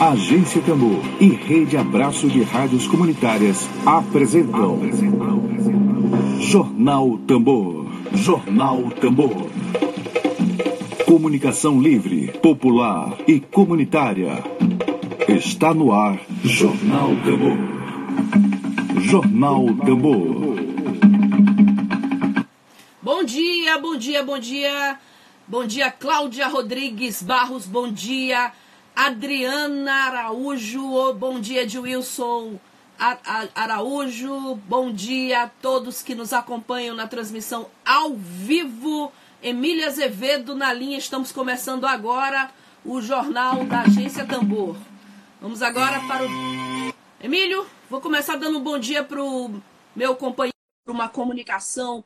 Agência Tambor e Rede Abraço de Rádios Comunitárias apresentam. Jornal Tambor. Jornal Tambor. Comunicação livre, popular e comunitária. Está no ar. Jornal Tambor. Jornal Tambor. Bom dia, bom dia, bom dia. Bom dia, Cláudia Rodrigues Barros. Bom dia, Adriana Araújo. Bom dia, de Wilson Araújo. Bom dia a todos que nos acompanham na transmissão ao vivo. Emília Azevedo na linha. Estamos começando agora o jornal da Agência Tambor. Vamos agora para o. Emílio, vou começar dando um bom dia para o meu companheiro, uma comunicação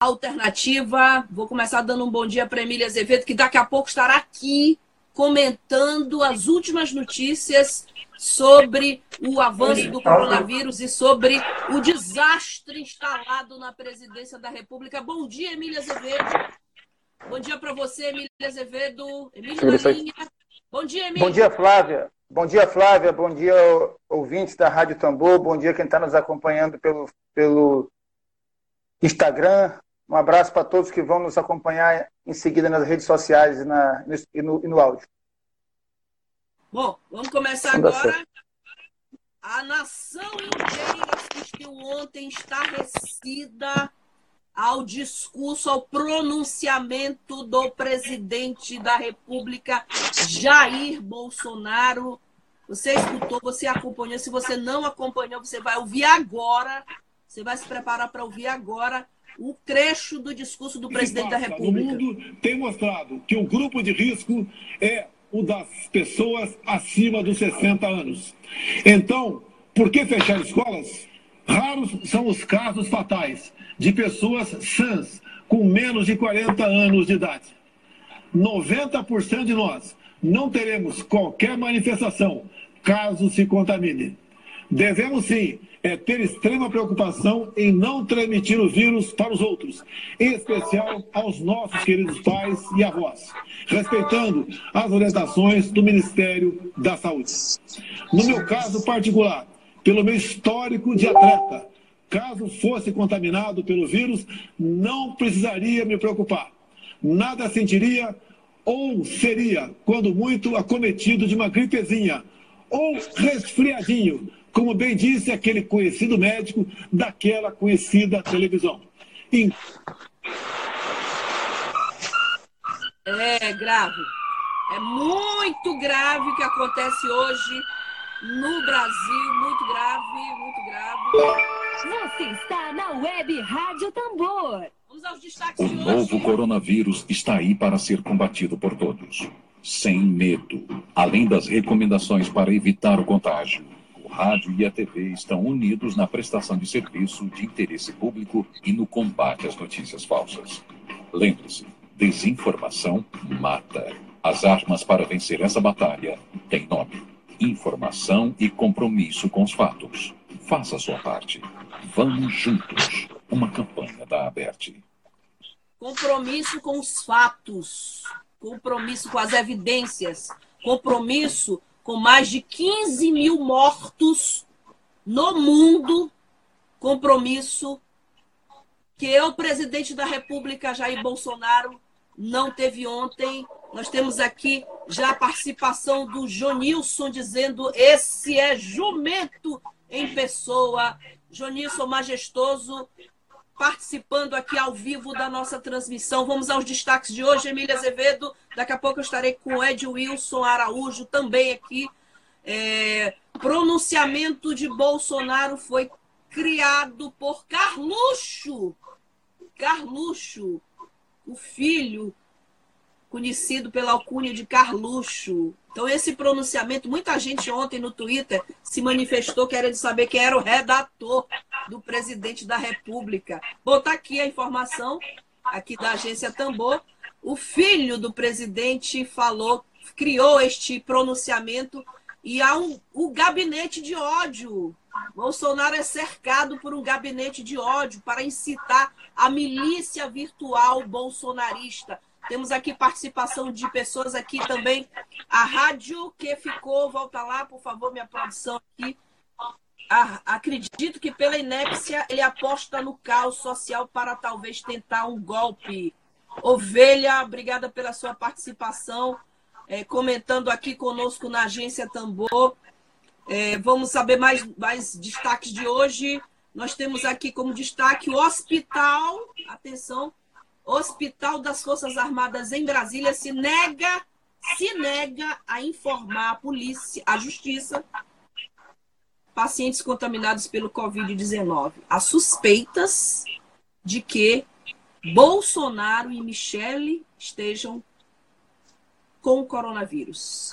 alternativa. Vou começar dando um bom dia para Emília Azevedo, que daqui a pouco estará aqui comentando as últimas notícias sobre o avanço do coronavírus e sobre o desastre instalado na presidência da República. Bom dia, Emília Azevedo. Bom dia para você, Emília Azevedo. Emília Bom dia, Emília. Bom dia, Flávia. Bom dia, Flávia. Bom dia, ouvintes da Rádio Tambor. Bom dia, quem está nos acompanhando pelo, pelo Instagram, um abraço para todos que vão nos acompanhar em seguida nas redes sociais e, na, e, no, e no áudio. Bom, vamos começar agora. A nação inteira assistiu ontem estarrecida ao discurso, ao pronunciamento do presidente da República, Jair Bolsonaro. Você escutou, você acompanhou. Se você não acompanhou, você vai ouvir agora. Você vai se preparar para ouvir agora o trecho do discurso do presidente da República. O mundo tem mostrado que o grupo de risco é o das pessoas acima dos 60 anos. Então, por que fechar escolas? Raros são os casos fatais de pessoas sãs com menos de 40 anos de idade. 90% de nós não teremos qualquer manifestação caso se contamine. Devemos sim é ter extrema preocupação em não transmitir o vírus para os outros, em especial aos nossos queridos pais e avós, respeitando as orientações do Ministério da Saúde. No meu caso particular, pelo meu histórico de atleta, caso fosse contaminado pelo vírus, não precisaria me preocupar. Nada sentiria ou seria, quando muito, acometido de uma gripezinha ou resfriadinho como bem disse aquele conhecido médico daquela conhecida televisão. É grave. É muito grave o que acontece hoje no Brasil. Muito grave, muito grave. Você está na Web Rádio Tambor. Vamos aos destaques o de hoje. O novo coronavírus está aí para ser combatido por todos. Sem medo. Além das recomendações para evitar o contágio rádio e a TV estão unidos na prestação de serviço de interesse público e no combate às notícias falsas. Lembre-se, desinformação mata. As armas para vencer essa batalha têm nome: informação e compromisso com os fatos. Faça sua parte. Vamos juntos. Uma campanha da Aberte. Compromisso com os fatos, compromisso com as evidências, compromisso com mais de 15 mil mortos no mundo, compromisso que o presidente da República, Jair Bolsonaro, não teve ontem. Nós temos aqui já a participação do Jonilson dizendo: esse é jumento em pessoa. Jonilson majestoso, participando aqui ao vivo da nossa transmissão. Vamos aos destaques de hoje, Emília Azevedo. Daqui a pouco eu estarei com o Ed Wilson Araújo também aqui. É, pronunciamento de Bolsonaro foi criado por Carluxo. Carluxo, o filho conhecido pela alcunha de Carluxo. Então, esse pronunciamento, muita gente ontem no Twitter se manifestou querendo saber quem era o redator do presidente da República. Vou botar aqui a informação, aqui da agência Tambor. O filho do presidente falou, criou este pronunciamento e há um, o gabinete de ódio. Bolsonaro é cercado por um gabinete de ódio para incitar a milícia virtual bolsonarista Temos aqui participação de pessoas aqui também. A rádio que ficou, volta lá, por favor, minha produção aqui. Ah, acredito que pela inépcia ele aposta no caos social para talvez tentar um golpe. Ovelha, obrigada pela sua participação, é, comentando aqui conosco na agência Tambor. É, vamos saber mais, mais destaques de hoje. Nós temos aqui como destaque o hospital, atenção, Hospital das Forças Armadas em Brasília se nega, se nega a informar a polícia, a justiça, pacientes contaminados pelo Covid-19. Há suspeitas de que Bolsonaro e Michele estejam com o coronavírus.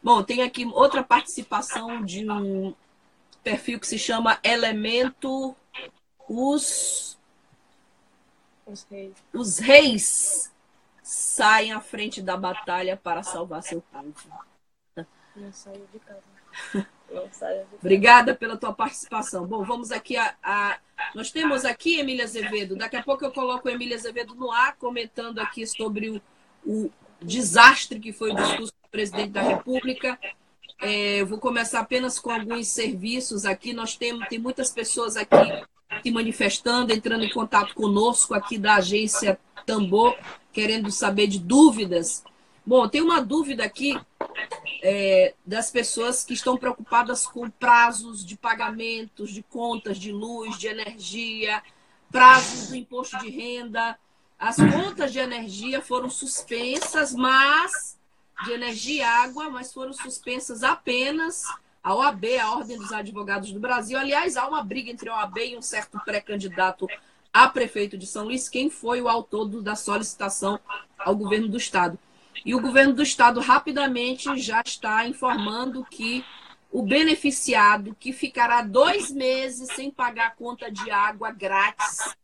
Bom, tem aqui outra participação de um perfil que se chama Elemento os, os reis. os reis saem à frente da batalha para salvar seu povo. Não saiu de casa. Obrigada pela tua participação. Bom, vamos aqui a, a, Nós temos aqui Emília Azevedo. Daqui a pouco eu coloco Emília Azevedo no ar, comentando aqui sobre o, o desastre que foi o discurso do presidente da República. É, eu vou começar apenas com alguns serviços aqui. Nós temos tem muitas pessoas aqui se manifestando, entrando em contato conosco aqui da agência Tambor, querendo saber de dúvidas. Bom, tem uma dúvida aqui é, das pessoas que estão preocupadas com prazos de pagamentos de contas de luz, de energia, prazos do imposto de renda. As contas de energia foram suspensas, mas de energia e água, mas foram suspensas apenas a OAB, a Ordem dos Advogados do Brasil. Aliás, há uma briga entre a OAB e um certo pré-candidato a prefeito de São Luís, quem foi o autor do, da solicitação ao governo do Estado. E o governo do Estado rapidamente já está informando que o beneficiado que ficará dois meses sem pagar a conta de água grátis,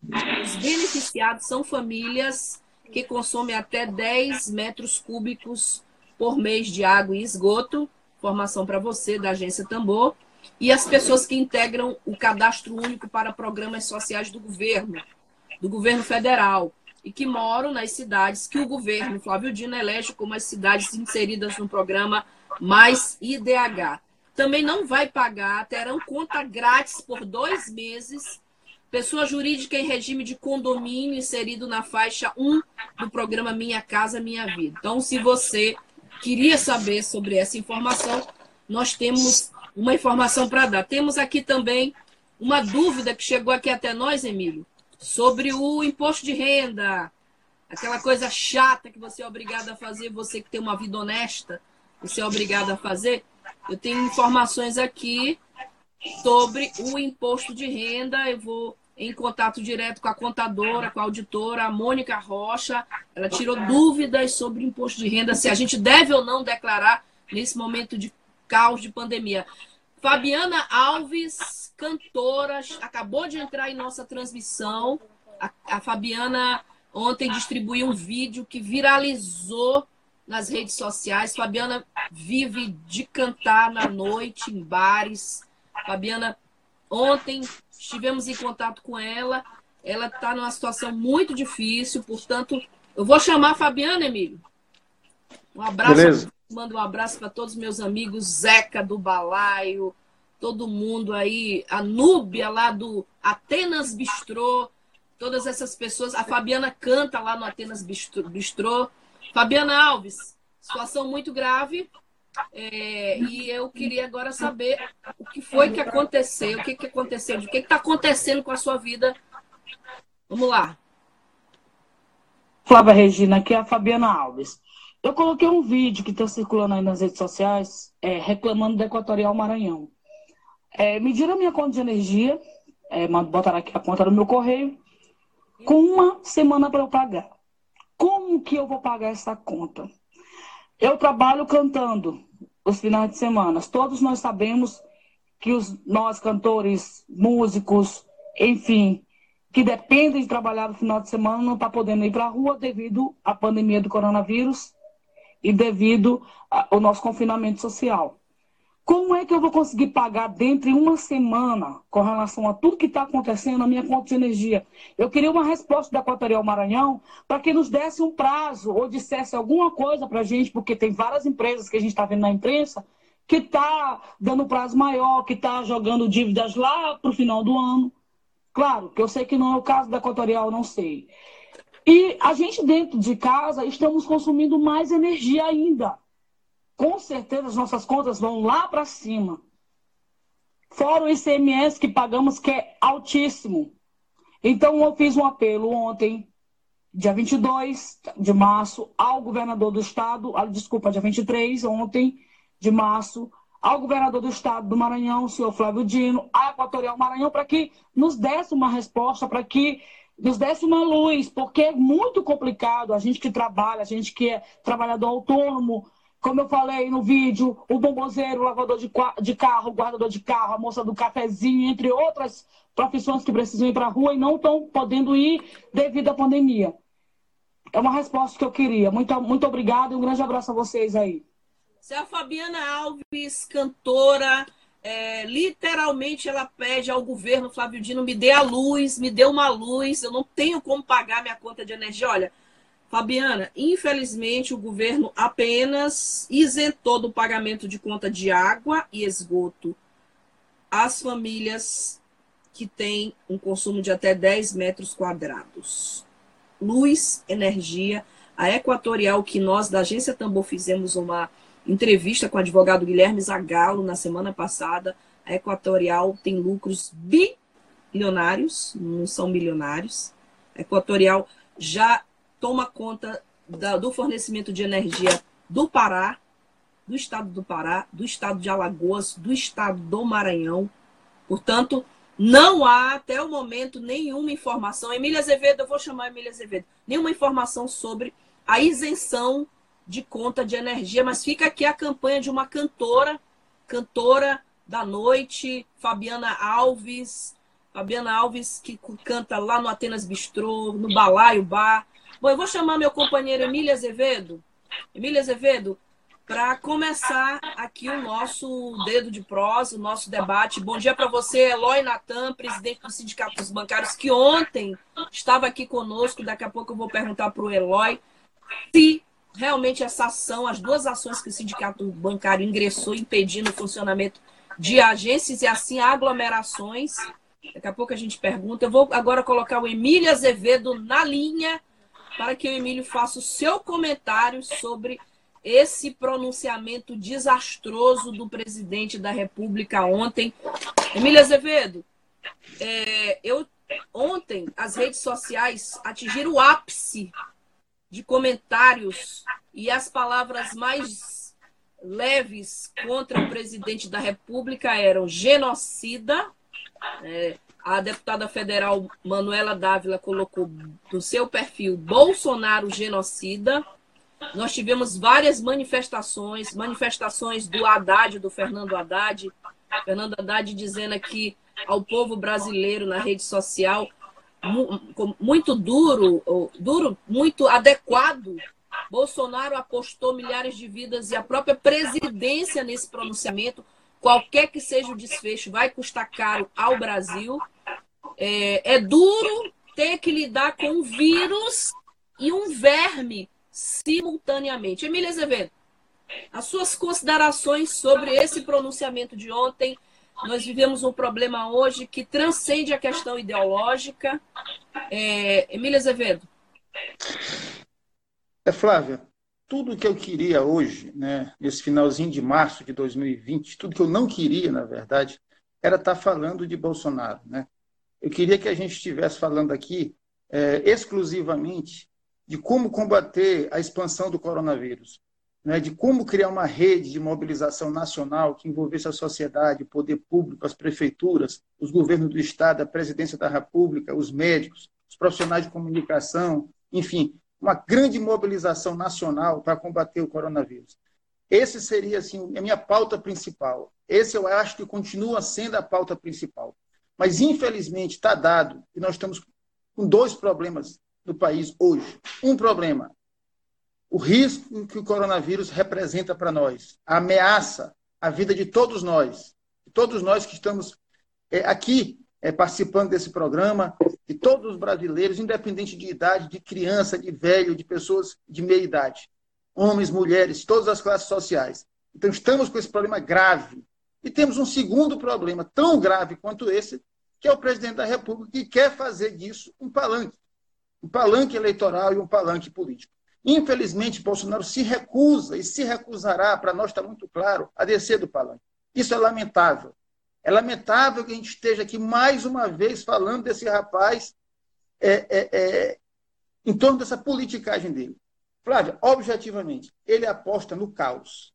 os beneficiados são famílias que consomem até 10 metros cúbicos por mês de água e esgoto Informação para você da agência Tambor. E as pessoas que integram o cadastro único para programas sociais do governo, do governo federal, e que moram nas cidades que o governo Flávio Dino elege como as cidades inseridas no programa Mais IDH. Também não vai pagar, terão conta grátis por dois meses. Pessoa jurídica em regime de condomínio inserido na faixa 1 do programa Minha Casa Minha Vida. Então, se você queria saber sobre essa informação, nós temos uma informação para dar. Temos aqui também uma dúvida que chegou aqui até nós, Emílio, sobre o imposto de renda, aquela coisa chata que você é obrigado a fazer, você que tem uma vida honesta, você é obrigado a fazer. Eu tenho informações aqui sobre o imposto de renda. Eu vou em contato direto com a contadora, com a auditora, a Mônica Rocha. Ela tirou dúvidas sobre imposto de renda, se a gente deve ou não declarar nesse momento de caos de pandemia. Fabiana Alves, cantora, acabou de entrar em nossa transmissão. A, a Fabiana ontem distribuiu um vídeo que viralizou nas redes sociais. Fabiana vive de cantar na noite, em bares. Fabiana ontem estivemos em contato com ela. Ela está numa situação muito difícil, portanto, eu vou chamar a Fabiana, Emílio. Um abraço. Beleza. Mando um abraço para todos os meus amigos, Zeca do Balaio, todo mundo aí, a Núbia lá do Atenas Bistrô, todas essas pessoas. A Fabiana canta lá no Atenas Bistrô. Fabiana Alves, situação muito grave. É, e eu queria agora saber o que foi que aconteceu, o que, que aconteceu, o que está acontecendo com a sua vida. Vamos lá. Flávia Regina, aqui é a Fabiana Alves. Eu coloquei um vídeo que está circulando aí nas redes sociais é, reclamando do Equatorial Maranhão. É, mediram a minha conta de energia, é, botaram aqui a conta no meu correio, com uma semana para eu pagar. Como que eu vou pagar essa conta? Eu trabalho cantando os finais de semana. Todos nós sabemos que os, nós, cantores, músicos, enfim, que dependem de trabalhar no final de semana, não está podendo ir para a rua devido à pandemia do coronavírus e devido ao nosso confinamento social. Como é que eu vou conseguir pagar dentro de uma semana com relação a tudo que está acontecendo na minha conta de energia? Eu queria uma resposta da Equatorial Maranhão para que nos desse um prazo ou dissesse alguma coisa para a gente, porque tem várias empresas que a gente está vendo na imprensa que está dando prazo maior, que está jogando dívidas lá para o final do ano. Claro, que eu sei que não é o caso da Equatorial, não sei. E a gente dentro de casa estamos consumindo mais energia ainda com certeza as nossas contas vão lá para cima. Fora o ICMS que pagamos, que é altíssimo. Então, eu fiz um apelo ontem, dia 22 de março, ao governador do estado, ah, desculpa, dia 23, ontem de março, ao governador do estado do Maranhão, o senhor Flávio Dino, à Equatorial Maranhão, para que nos desse uma resposta, para que nos desse uma luz, porque é muito complicado a gente que trabalha, a gente que é trabalhador autônomo, como eu falei no vídeo, o bombozeiro, o lavador de, de carro, o guardador de carro, a moça do cafezinho, entre outras profissões que precisam ir para a rua e não estão podendo ir devido à pandemia. É uma resposta que eu queria. Muito, muito obrigada e um grande abraço a vocês aí. Se a Fabiana Alves, cantora, é, literalmente ela pede ao governo Flávio Dino, me dê a luz, me dê uma luz, eu não tenho como pagar minha conta de energia. Olha, Fabiana, infelizmente o governo apenas isentou do pagamento de conta de água e esgoto as famílias que têm um consumo de até 10 metros quadrados. Luz, energia, a Equatorial, que nós da Agência Tambor fizemos uma entrevista com o advogado Guilherme Zagalo na semana passada, a Equatorial tem lucros bilionários, não são milionários. A Equatorial já toma conta da, do fornecimento de energia do Pará, do estado do Pará, do estado de Alagoas, do estado do Maranhão. Portanto, não há até o momento nenhuma informação. Emília Azevedo, eu vou chamar Emília Azevedo, nenhuma informação sobre a isenção de conta de energia, mas fica aqui a campanha de uma cantora, cantora da noite, Fabiana Alves, Fabiana Alves que canta lá no Atenas Bistrô, no Balaio Bar, Bom, eu vou chamar meu companheiro Emília Azevedo. Emília Azevedo, para começar aqui o nosso dedo de prosa, o nosso debate. Bom dia para você, Eloy Natan, presidente do Sindicato dos Bancários, que ontem estava aqui conosco. Daqui a pouco eu vou perguntar para o Eloy se realmente essa ação, as duas ações que o Sindicato Bancário ingressou impedindo o funcionamento de agências e assim aglomerações. Daqui a pouco a gente pergunta. Eu vou agora colocar o Emília Azevedo na linha para que o Emílio faça o seu comentário sobre esse pronunciamento desastroso do presidente da República ontem. Emílio Azevedo, é, eu, ontem as redes sociais atingiram o ápice de comentários e as palavras mais leves contra o presidente da República eram genocida, é, a deputada federal Manuela Dávila colocou no seu perfil Bolsonaro genocida. Nós tivemos várias manifestações, manifestações do Haddad, do Fernando Haddad, Fernando Haddad dizendo aqui ao povo brasileiro na rede social, muito duro, duro, muito adequado. Bolsonaro apostou milhares de vidas e a própria presidência nesse pronunciamento, qualquer que seja o desfecho, vai custar caro ao Brasil. É, é duro ter que lidar com um vírus e um verme simultaneamente. Emília Azevedo, as suas considerações sobre esse pronunciamento de ontem. Nós vivemos um problema hoje que transcende a questão ideológica. É, Emília Azevedo. É, Flávia, tudo que eu queria hoje, né, nesse finalzinho de março de 2020, tudo que eu não queria, na verdade, era estar falando de Bolsonaro. Né? eu queria que a gente estivesse falando aqui é, exclusivamente de como combater a expansão do coronavírus, né, de como criar uma rede de mobilização nacional que envolvesse a sociedade, o poder público, as prefeituras, os governos do Estado, a presidência da República, os médicos, os profissionais de comunicação, enfim, uma grande mobilização nacional para combater o coronavírus. Esse seria assim a minha pauta principal. Esse eu acho que continua sendo a pauta principal. Mas, infelizmente, está dado que nós estamos com dois problemas no país hoje. Um problema, o risco que o coronavírus representa para nós, a ameaça a vida de todos nós, todos nós que estamos é, aqui é, participando desse programa, de todos os brasileiros, independente de idade, de criança, de velho, de pessoas de meia idade, homens, mulheres, todas as classes sociais. Então, estamos com esse problema grave. E temos um segundo problema, tão grave quanto esse, que é o presidente da República, que quer fazer disso um palanque. Um palanque eleitoral e um palanque político. Infelizmente, Bolsonaro se recusa e se recusará, para nós está muito claro, a descer do palanque. Isso é lamentável. É lamentável que a gente esteja aqui mais uma vez falando desse rapaz é, é, é, em torno dessa politicagem dele. Flávia, objetivamente, ele aposta no caos.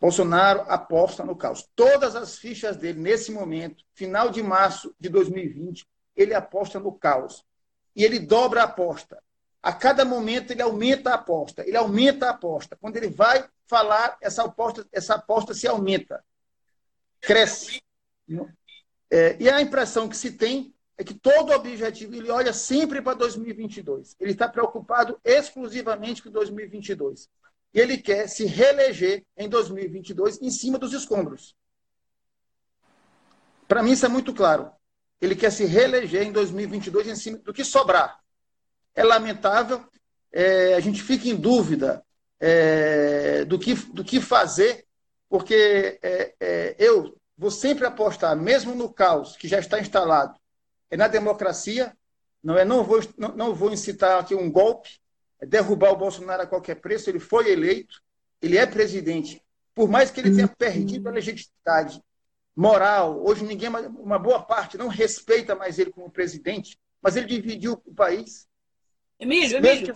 Bolsonaro aposta no caos. Todas as fichas dele, nesse momento, final de março de 2020, ele aposta no caos. E ele dobra a aposta. A cada momento ele aumenta a aposta, ele aumenta a aposta. Quando ele vai falar, essa aposta, essa aposta se aumenta, cresce. É, e a impressão que se tem é que todo objetivo ele olha sempre para 2022. Ele está preocupado exclusivamente com 2022. E ele quer se reeleger em 2022 em cima dos escombros. Para mim isso é muito claro. Ele quer se reeleger em 2022 em cima do que sobrar é lamentável. É, a gente fica em dúvida é, do, que, do que fazer, porque é, é, eu vou sempre apostar, mesmo no caos que já está instalado, é na democracia. Não, é, não, vou, não, não vou incitar aqui um golpe, é derrubar o Bolsonaro a qualquer preço. Ele foi eleito, ele é presidente. Por mais que ele tenha perdido a legitimidade moral, hoje ninguém, uma boa parte, não respeita mais ele como presidente, mas ele dividiu o país. Emílio, Emílio.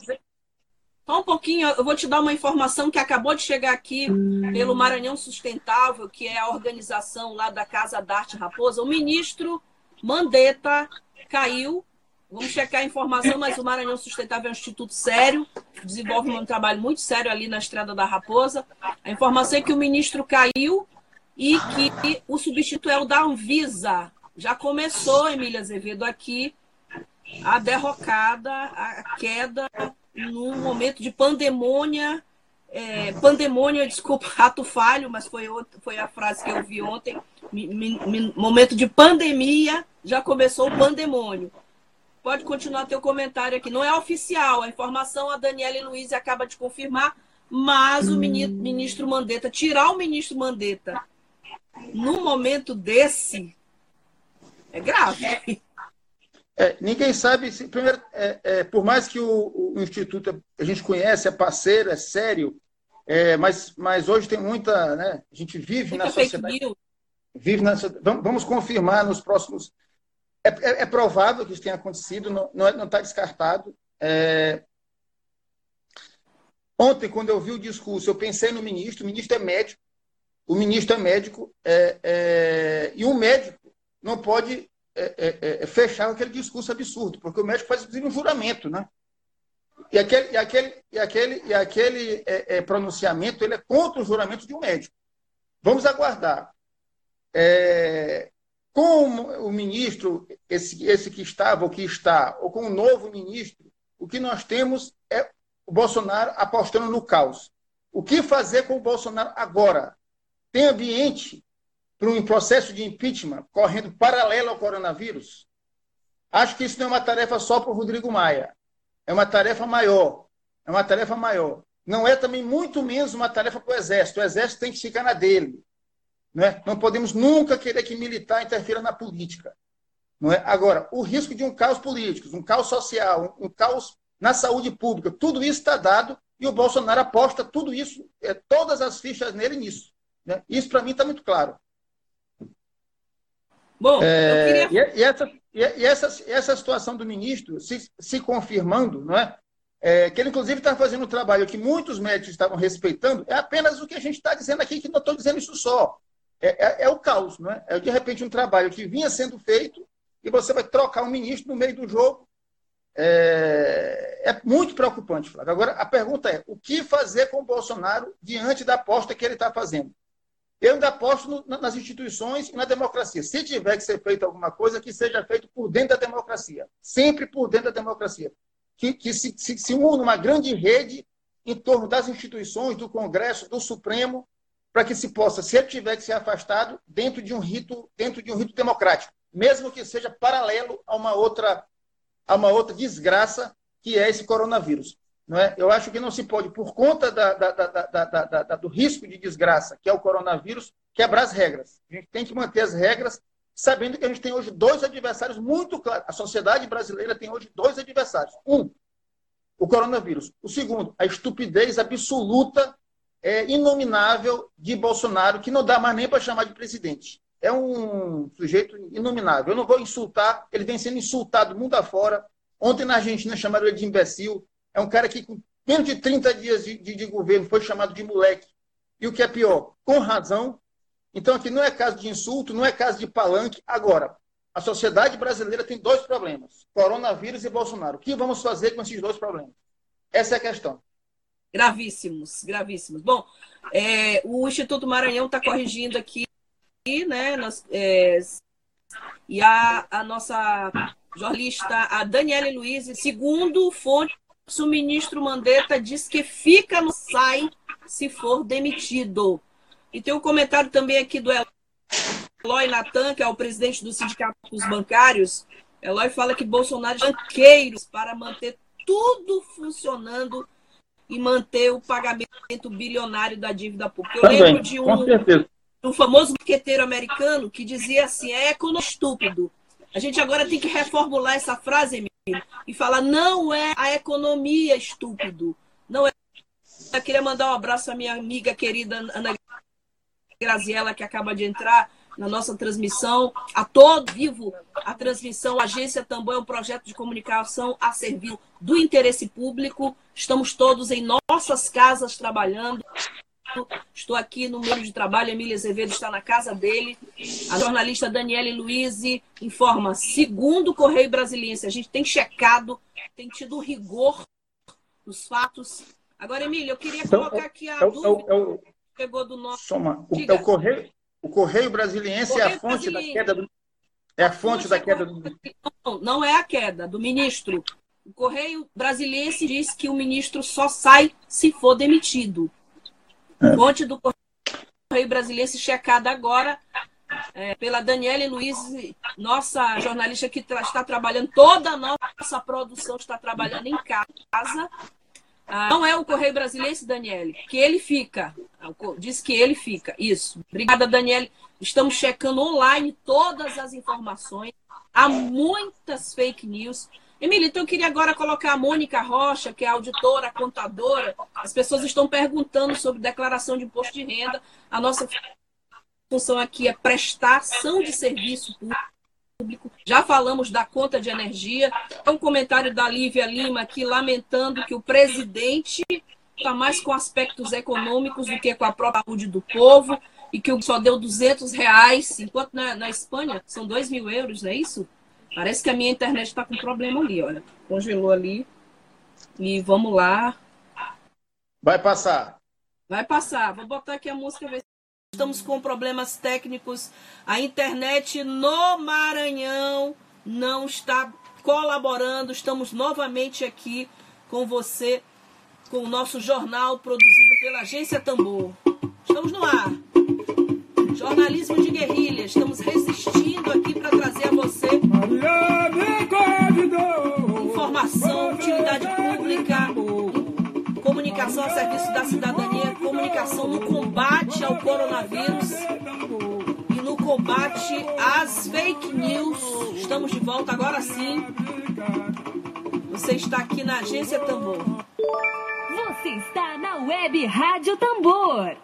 Só um pouquinho, eu vou te dar uma informação que acabou de chegar aqui pelo Maranhão Sustentável, que é a organização lá da Casa da Arte Raposa. O ministro Mandetta caiu. Vamos checar a informação, mas o Maranhão Sustentável é um instituto sério, desenvolve um trabalho muito sério ali na Estrada da Raposa. A informação é que o ministro caiu e que o substituto é o da Anvisa. Já começou, Emília Azevedo, aqui a derrocada, a queda num momento de pandemônia, é, pandemônia, desculpa, ato falho, mas foi, outro, foi a frase que eu vi ontem, mi, mi, momento de pandemia, já começou o pandemônio. Pode continuar teu comentário aqui. Não é oficial, a informação a Daniela Luiz acaba de confirmar, mas o ministro Mandetta, tirar o ministro Mandetta num momento desse, é grave. É, ninguém sabe, se, primeiro, é, é, por mais que o, o, Instituto a gente conhece, é parceiro, é sério, é, mas, mas hoje tem muita. Né, a gente vive muita na sociedade. Vive na, vamos, vamos confirmar nos próximos. É, é, é, provável que isso tenha acontecido, não, não está descartado. Ontem, quando eu vi o discurso, eu pensei no ministro, o ministro é médico, o ministro é médico, e um médico não pode é, é, é, é, fechar aquele discurso absurdo, porque o médico faz um juramento, né? E aquele, e aquele, e aquele, e aquele é, pronunciamento ele é contra o juramento de um médico. Vamos aguardar. com o ministro, esse, esse que estava ou que está, ou com o novo ministro, o que nós temos é o Bolsonaro apostando no caos. O que fazer com o Bolsonaro agora? Tem ambiente para um processo de impeachment correndo paralelo ao coronavírus, acho que isso não é uma tarefa só para o Rodrigo Maia. É uma tarefa maior. É uma tarefa maior. Não é também muito menos uma tarefa para o Exército. O Exército tem que ficar na dele. Não, é? não podemos nunca querer que militar interfira na política. Não é? Agora, o risco de um caos político, um caos social, um, caos na saúde pública, tudo isso está dado e o Bolsonaro aposta tudo isso, é, todas as fichas nele nisso. Né? Isso, para mim, está muito claro. Bom, é, queria... e, essa, e essa, essa situação do ministro se, se confirmando, não é? é que ele, inclusive, está fazendo um trabalho que muitos médicos estavam respeitando, é apenas o que a gente está dizendo aqui, que não estou dizendo isso só. É, é, é, o caos, não é? É, de repente, um trabalho que vinha sendo feito e você vai trocar um ministro no meio do jogo. É, é muito preocupante, Flávio. Agora, a pergunta é: o que fazer com o Bolsonaro diante da aposta que ele está fazendo? Eu ainda aposto no, nas instituições e na democracia. Se tiver que ser feito alguma coisa, que seja feito por dentro da democracia. Sempre por dentro da democracia. Que, que se, se, se una uma grande rede em torno das instituições, do Congresso, do Supremo, para que se possa, se ele tiver que ser afastado, dentro de um rito, dentro de um rito democrático, mesmo que seja paralelo a uma outra, a uma outra desgraça que é esse coronavírus. Não é? Eu acho que não se pode, por conta da, da, da, do risco de desgraça, que é o coronavírus, quebrar as regras. A gente tem que manter as regras, sabendo que a gente tem hoje dois adversários muito claros. A sociedade brasileira tem hoje dois adversários. Um, o coronavírus. O segundo, a estupidez absoluta, é, inominável de Bolsonaro, que não dá mais nem para chamar de presidente. É um sujeito inominável. Eu não vou insultar, ele vem sendo insultado mundo afora. Ontem na Argentina chamaram ele de imbecil. É um cara que, com menos de 30 dias de, de, de governo, foi chamado de moleque. E o que é pior, com razão. Então, aqui não é caso de insulto, não é caso de palanque. Agora, a sociedade brasileira tem dois problemas: coronavírus e Bolsonaro. O que vamos fazer com esses dois problemas? Essa é a questão. Gravíssimos, gravíssimos. Bom, é, o Instituto Maranhão está corrigindo aqui, né? Nós, é, e a, a nossa jornalista, a Daniele Luiz, segundo fonte, o ministro Mandetta diz que fica no SAI se for demitido. E tem um comentário também aqui do Eloy Natan, que é o presidente do Sindicato dos Bancários. Eloy fala que Bolsonaro é banqueiros para manter tudo funcionando e manter o pagamento bilionário da dívida pública. Eu Também, lembro de um, um famoso marqueteiro americano que dizia assim: é economia estúpido. A gente agora tem que reformular essa frase, e falar: não é a economia estúpido. Não é. Eu queria mandar um abraço à minha amiga querida Ana Graziella, que acaba de entrar na nossa transmissão, a todo vivo a transmissão. A Agência também é um projeto de comunicação a serviço do interesse público. Estamos todos em nossas casas trabalhando. Estou aqui no meio de trabalho, Emília Azevedo está na casa dele. A jornalista Daniele Luiz informa, segundo o Correio Brasiliense, a gente tem checado, tem tido rigor nos fatos. Agora, Emília, eu queria então, colocar aqui a é, dúvida. É, é, é, pegou do nosso. Soma, o, é o Correio, o Correio Brasiliense Correio é a fonte da queda do. É a fonte da queda do. Não, não é a queda do ministro. O Correio Brasiliense diz que o ministro só sai se for demitido. É. Fonte do Correio Brasiliense checada agora é, pela Daniele Luiz, nossa jornalista que tra está trabalhando, toda a nossa produção está trabalhando em casa. Ah, não é o Correio Brasiliense, Daniele, que ele fica. Diz que ele fica. Isso. Obrigada, Daniele. Estamos checando online todas as informações. Há muitas fake news. Emília, então eu queria agora colocar a Mônica Rocha, que é auditora, contadora. As pessoas estão perguntando sobre declaração de imposto de renda. A nossa função aqui é prestação de serviço público. Já falamos da conta de energia. Um comentário da Lívia Lima aqui lamentando que o presidente está mais com aspectos econômicos do que com a própria saúde do povo e que só deu 200 reais, enquanto na, na Espanha são 2 mil euros, não é isso? Parece que a minha internet está com problema ali, olha. Congelou ali. E vamos lá. Vai passar. Vai passar. Vou botar aqui a música, ver Estamos com problemas técnicos. A internet no Maranhão não está colaborando. Estamos novamente aqui com você, com o nosso jornal produzido pela Agência Tambor. Estamos no ar. Jornalismo de guerrilha. Estamos resistindo aqui para trazer a você informação, utilidade pública, comunicação a serviço da cidadania, comunicação no combate ao coronavírus e no combate às fake news. Estamos de volta agora sim. Você está aqui na Agência Tambor. Você está na Web Rádio Tambor.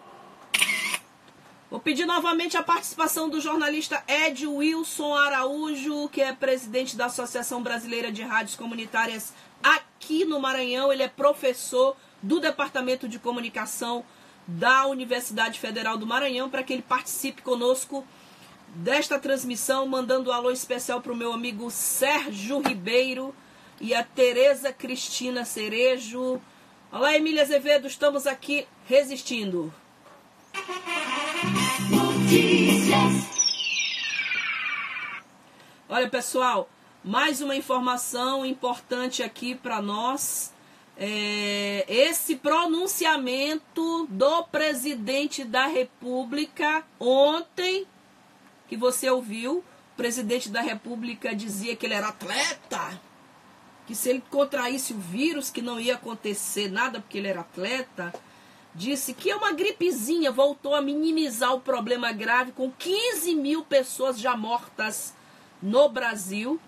Vou pedir novamente a participação do jornalista Ed Wilson Araújo, que é presidente da Associação Brasileira de Rádios Comunitárias aqui no Maranhão. Ele é professor do Departamento de Comunicação da Universidade Federal do Maranhão para que ele participe conosco desta transmissão, mandando um alô especial para o meu amigo Sérgio Ribeiro e a Tereza Cristina Cerejo. Olá, Emília Azevedo, estamos aqui resistindo. Notícias. Olha, pessoal, mais uma informação importante aqui para nós é, esse pronunciamento do presidente da República ontem, que você ouviu, o presidente da República dizia que ele era atleta, que se ele contraísse o vírus, que não ia acontecer nada porque ele era atleta. Disse que é uma gripezinha, voltou a minimizar o problema grave, com 15 mil pessoas já mortas no Brasil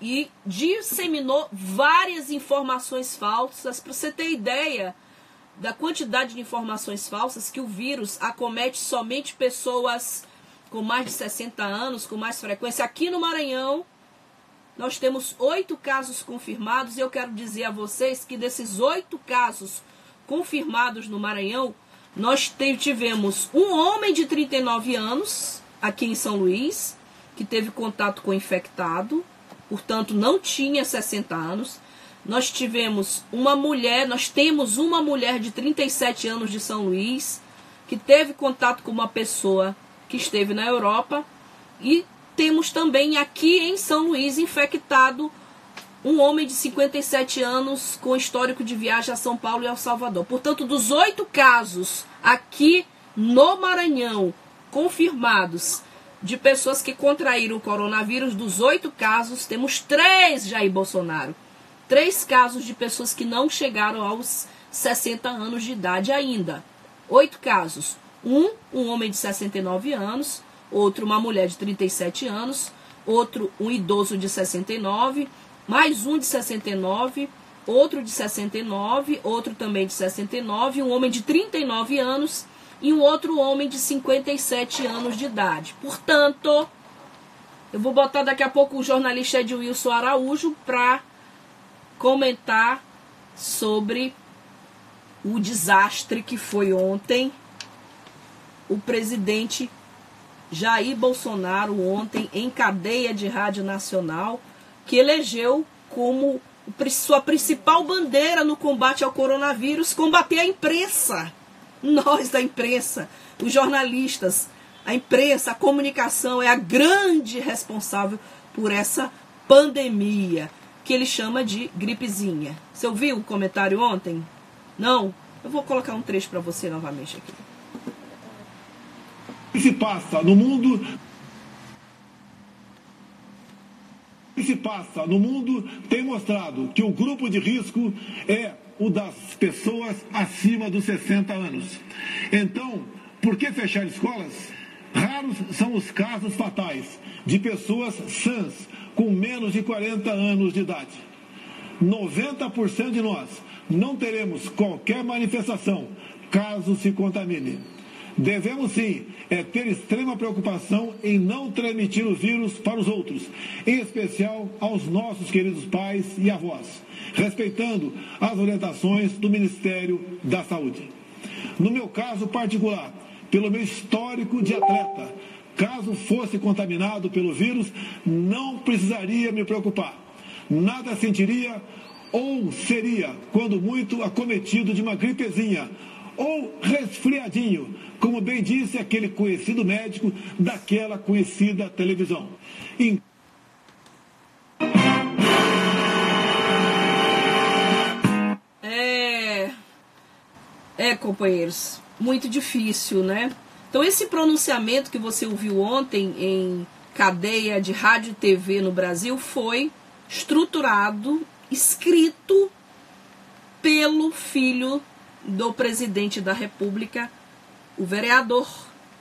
e disseminou várias informações falsas. Para você ter ideia da quantidade de informações falsas que o vírus acomete somente pessoas com mais de 60 anos, com mais frequência. Aqui no Maranhão, nós temos oito casos confirmados e eu quero dizer a vocês que desses oito casos confirmados no Maranhão, nós tivemos um homem de 39 anos aqui em São Luís que teve contato com infectado, portanto não tinha 60 anos. Nós tivemos uma mulher, nós temos uma mulher de 37 anos de São Luís que teve contato com uma pessoa que esteve na Europa e temos também aqui em São Luís infectado um homem de 57 anos com histórico de viagem a São Paulo e ao Salvador. Portanto, dos oito casos aqui no Maranhão confirmados de pessoas que contraíram o coronavírus, dos oito casos, temos três, Jair Bolsonaro. Três casos de pessoas que não chegaram aos 60 anos de idade ainda. Oito casos. Um, um homem de 69 anos. Outro, uma mulher de 37 anos. Outro, um idoso de 69. Mais um de 69. Outro de 69. Outro também de 69. Um homem de 39 anos e um outro homem de 57 anos de idade. Portanto, eu vou botar daqui a pouco o jornalista Edwilson Araújo para comentar sobre o desastre que foi ontem o presidente Jair Bolsonaro ontem em cadeia de rádio nacional que elegeu como sua principal bandeira no combate ao coronavírus combater a imprensa nós da imprensa, os jornalistas, a imprensa, a comunicação é a grande responsável por essa pandemia, que ele chama de gripezinha. Você ouviu o comentário ontem? Não? Eu vou colocar um trecho para você novamente aqui. O que se passa no mundo O que se passa no mundo tem mostrado que o grupo de risco é o das pessoas acima dos 60 anos. Então, por que fechar escolas? Raros são os casos fatais de pessoas sãs com menos de 40 anos de idade. 90% de nós não teremos qualquer manifestação caso se contamine. Devemos sim é ter extrema preocupação em não transmitir o vírus para os outros, em especial aos nossos queridos pais e avós respeitando as orientações do Ministério da Saúde. No meu caso particular, pelo meu histórico de atleta, caso fosse contaminado pelo vírus, não precisaria me preocupar. Nada sentiria ou seria, quando muito, acometido de uma gripezinha ou resfriadinho, como bem disse aquele conhecido médico daquela conhecida televisão. É, companheiros, muito difícil, né? Então, esse pronunciamento que você ouviu ontem em cadeia de rádio e TV no Brasil foi estruturado, escrito pelo filho do presidente da República, o vereador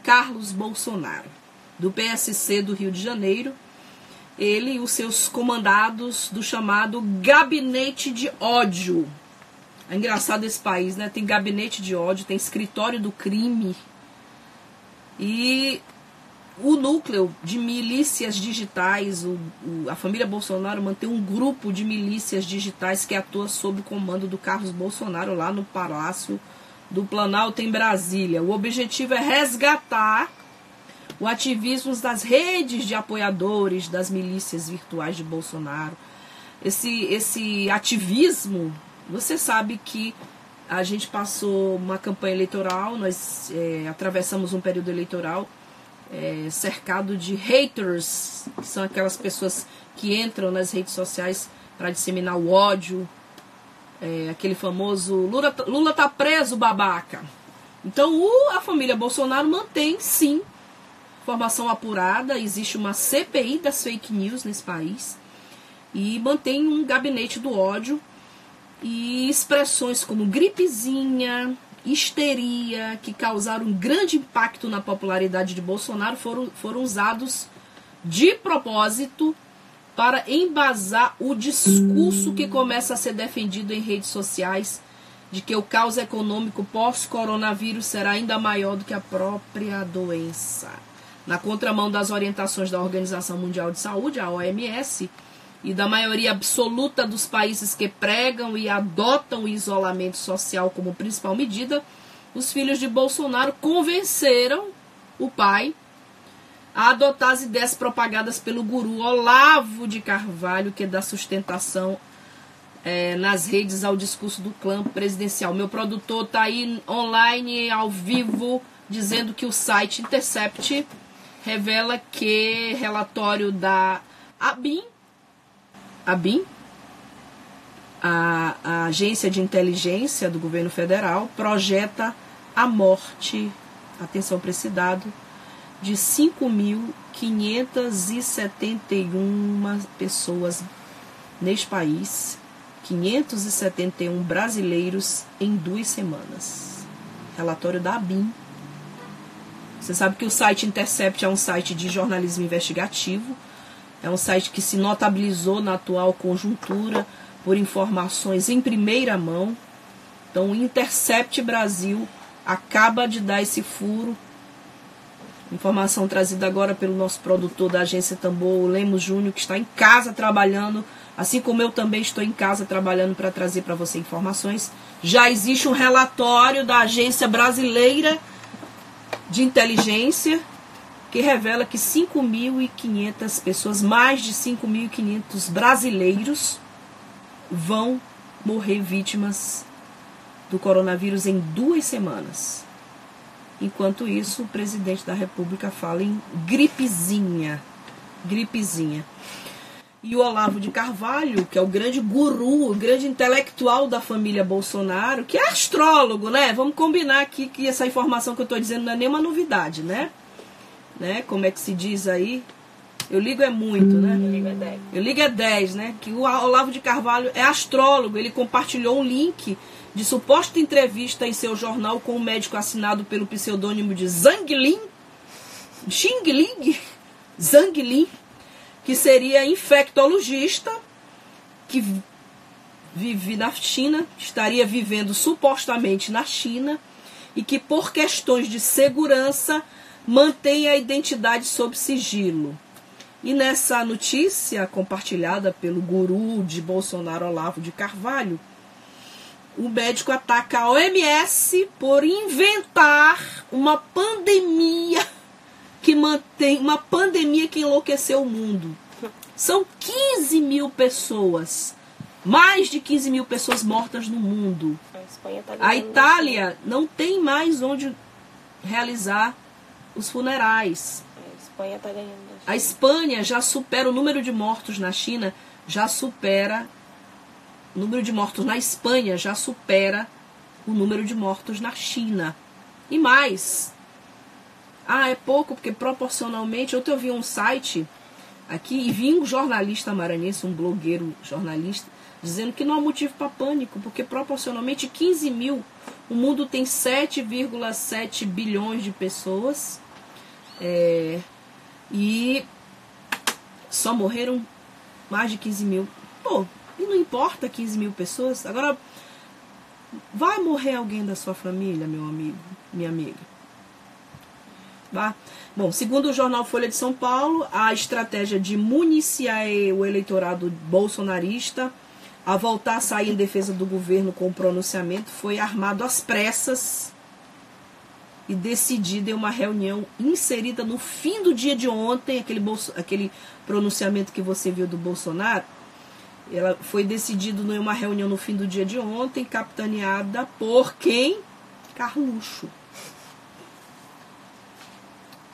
Carlos Bolsonaro, do PSC do Rio de Janeiro. Ele e os seus comandados do chamado Gabinete de Ódio, é engraçado esse país, né? Tem gabinete de ódio, tem escritório do crime. E o núcleo de milícias digitais, o, o, a família Bolsonaro mantém um grupo de milícias digitais que atua sob o comando do Carlos Bolsonaro lá no Palácio do Planalto em Brasília. O objetivo é resgatar o ativismo das redes de apoiadores das milícias virtuais de Bolsonaro. Esse, esse ativismo você sabe que a gente passou uma campanha eleitoral, nós é, atravessamos um período eleitoral é, cercado de haters, que são aquelas pessoas que entram nas redes sociais para disseminar o ódio, É, aquele famoso Lula, Lula tá preso, babaca. Então o, a família Bolsonaro mantém, sim, informação apurada, existe uma CPI das fake news nesse país e mantém um gabinete do ódio e expressões como gripezinha, histeria, que causaram um grande impacto na popularidade de Bolsonaro, foram, foram usados de propósito para embasar o discurso que começa a ser defendido em redes sociais de que o caos econômico pós-coronavírus será ainda maior do que a própria doença. Na contramão das orientações da Organização Mundial de Saúde, a OMS, e da maioria absoluta dos países que pregam e adotam o isolamento social como principal medida, os filhos de Bolsonaro convenceram o pai a adotar as ideias propagadas pelo guru Olavo de Carvalho, que dá sustentação é, nas redes ao discurso do clã presidencial. Meu produtor está aí online, ao vivo, dizendo que o site Intercept revela que relatório da ABIN, ABIN, a, a agência de inteligência do governo federal, projeta a morte, atenção para esse dado, de 5.571 pessoas neste país, 571 brasileiros em duas semanas. Relatório da ABIN. Você sabe que o site Intercept é um site de jornalismo investigativo, é um site que se notabilizou na atual conjuntura por informações em primeira mão. Então, o Intercept Brasil acaba de dar esse furo Informação trazida agora pelo nosso produtor da agência Tambor, Lemos Júnior, que está em casa trabalhando, assim como eu também estou em casa trabalhando para trazer para você informações. Já existe um relatório da Agência Brasileira de Inteligência que revela que 5.500 pessoas, mais de 5.500 brasileiros, vão morrer vítimas do coronavírus em duas semanas. Enquanto isso, o presidente da República fala em gripezinha. Gripezinha. E o Olavo de Carvalho, que é o grande guru, o grande intelectual da família Bolsonaro, que é astrólogo, né? Vamos combinar aqui que essa informação que eu estou dizendo não é nenhuma novidade, né? né? Como é que se diz aí? Eu ligo é muito, né? Eu ligo é 10. Eu ligo é 10, né? Que o Olavo de Carvalho é astrólogo. Ele compartilhou um link de suposta entrevista em seu jornal com um médico assinado pelo pseudônimo de Zhang Lin, Xing Ling, Zhang Lin, que seria infectologista, que vive na China, estaria vivendo supostamente na China, e que por questões de segurança mantém a identidade sob sigilo. E nessa notícia compartilhada pelo guru de Bolsonaro Olavo de Carvalho, o médico ataca a OMS por inventar uma pandemia que mantém uma pandemia que enlouqueceu o mundo. São 15 mil pessoas, mais de 15 mil pessoas mortas no mundo. A, tá a Itália não tem mais onde realizar os funerais. A Espanha está ganhando. A Espanha já supera o número de mortos na China, já supera o número de mortos na Espanha já supera o número de mortos na China. E mais. Ah, é pouco, porque proporcionalmente. Ontem eu vi um site aqui e vi um jornalista maranhense, um blogueiro jornalista, dizendo que não há motivo para pânico, porque proporcionalmente 15 mil. O mundo tem 7,7 bilhões de pessoas. É, e só morreram mais de 15 mil. Pô, e não importa 15 mil pessoas. Agora, vai morrer alguém da sua família, meu amigo, minha amiga. Tá? Bom, segundo o jornal Folha de São Paulo, a estratégia de municiar o eleitorado bolsonarista a voltar a sair em defesa do governo com o pronunciamento foi armado às pressas e decidido em uma reunião inserida no fim do dia de ontem, aquele, bolso, aquele pronunciamento que você viu do Bolsonaro, ela foi decidido numa reunião no fim do dia de ontem, capitaneada por quem? Carluxo.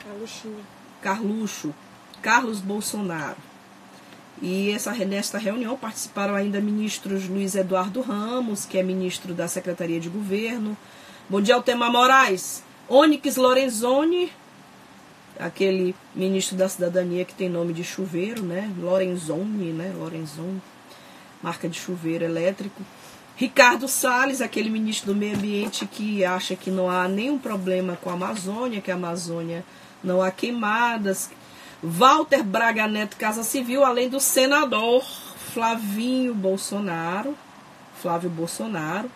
Carluxinha. Carluxo. Carlos Bolsonaro. E essa, nesta reunião participaram ainda ministros Luiz Eduardo Ramos, que é ministro da Secretaria de Governo. Bom dia, Altemar Moraes. Onyx Lorenzoni, aquele ministro da Cidadania que tem nome de chuveiro, né? Lorenzoni, né? Lorenzoni, marca de chuveiro elétrico. Ricardo Salles, aquele ministro do Meio Ambiente que acha que não há nenhum problema com a Amazônia, que a Amazônia não há queimadas. Walter Braga Neto, Casa Civil, além do senador Flavinho Bolsonaro, Flávio Bolsonaro,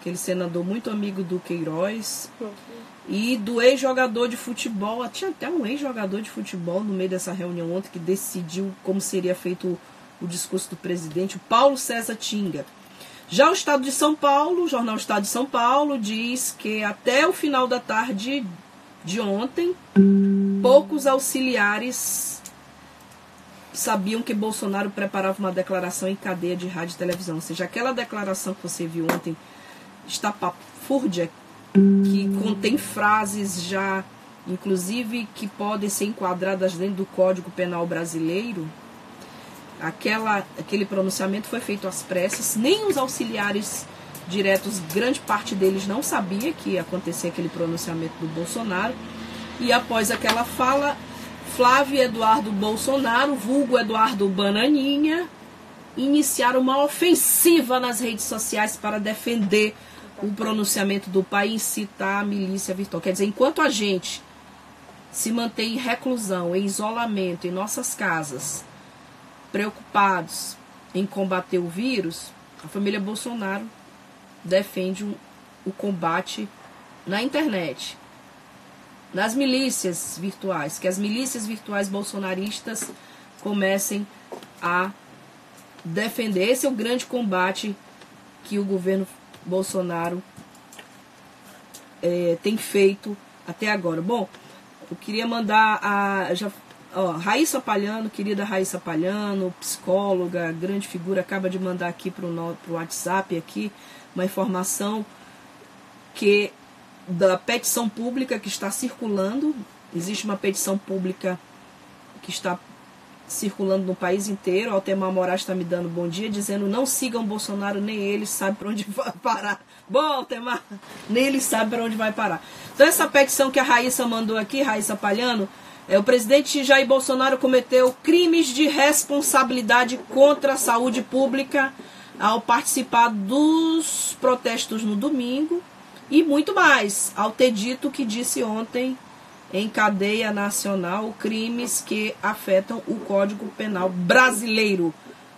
aquele senador muito amigo do Queiroz, e do ex-jogador de futebol. Tinha até um ex-jogador de futebol no meio dessa reunião ontem que decidiu como seria feito o discurso do presidente, o Paulo César Tinga. Já o Estado de São Paulo, o jornal Estado de São Paulo, diz que até o final da tarde de ontem, poucos auxiliares sabiam que Bolsonaro preparava uma declaração em cadeia de rádio e televisão. Ou seja, aquela declaração que você viu ontem, estapafúrdia, que contém frases já, inclusive, que podem ser enquadradas dentro do Código Penal Brasileiro, aquela, aquele pronunciamento foi feito às pressas, nem os auxiliares diretos, grande parte deles não sabia que ia acontecer aquele pronunciamento do Bolsonaro. E após aquela fala, Flávio Eduardo Bolsonaro, vulgo Eduardo Bananinha, iniciaram uma ofensiva nas redes sociais para defender o pronunciamento do pai e incitar a milícia virtual. Quer dizer, enquanto a gente se mantém em reclusão, em isolamento, em nossas casas, preocupados em combater o vírus, a família Bolsonaro defende um, o combate na internet, nas milícias virtuais, que as milícias virtuais bolsonaristas comecem a defender. Esse é o grande combate que o governo Bolsonaro é, tem feito até agora. Bom, eu queria mandar a. Já, ó, Raíssa Palhano, querida Raíssa Palhano, psicóloga, grande figura, acaba de mandar aqui para o WhatsApp aqui uma informação que da petição pública que está circulando. Existe uma petição pública que está circulando no país inteiro. Altemar Moraes está me dando bom dia, dizendo não sigam Bolsonaro, nem ele sabe para onde vai parar. Bom, Altemar, nem ele sabe para onde vai parar. Então essa petição que a Raíssa mandou aqui, Raíssa Palhano, é, o presidente Jair Bolsonaro cometeu crimes de responsabilidade contra a saúde pública ao participar dos protestos no domingo e muito mais, ao ter dito que disse ontem em cadeia nacional crimes que afetam o Código Penal brasileiro.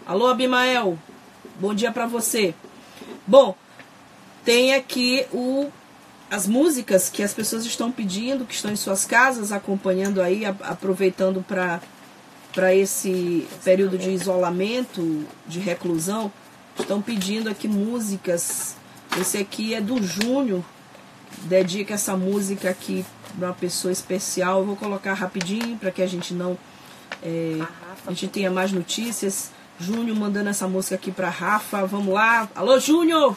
Alô, Abimael, bom dia para você. Bom, tem aqui o, as músicas que as pessoas estão pedindo, que estão em suas casas, acompanhando aí, aproveitando para esse período de isolamento, de reclusão. Estão pedindo aqui músicas. Esse aqui é do Júnior. Dedica essa música aqui para uma pessoa especial. Eu vou colocar rapidinho para que a gente não. É, a gente tenha mais notícias. Júnior mandando essa música aqui para Rafa. Vamos lá. Alô, Júnior!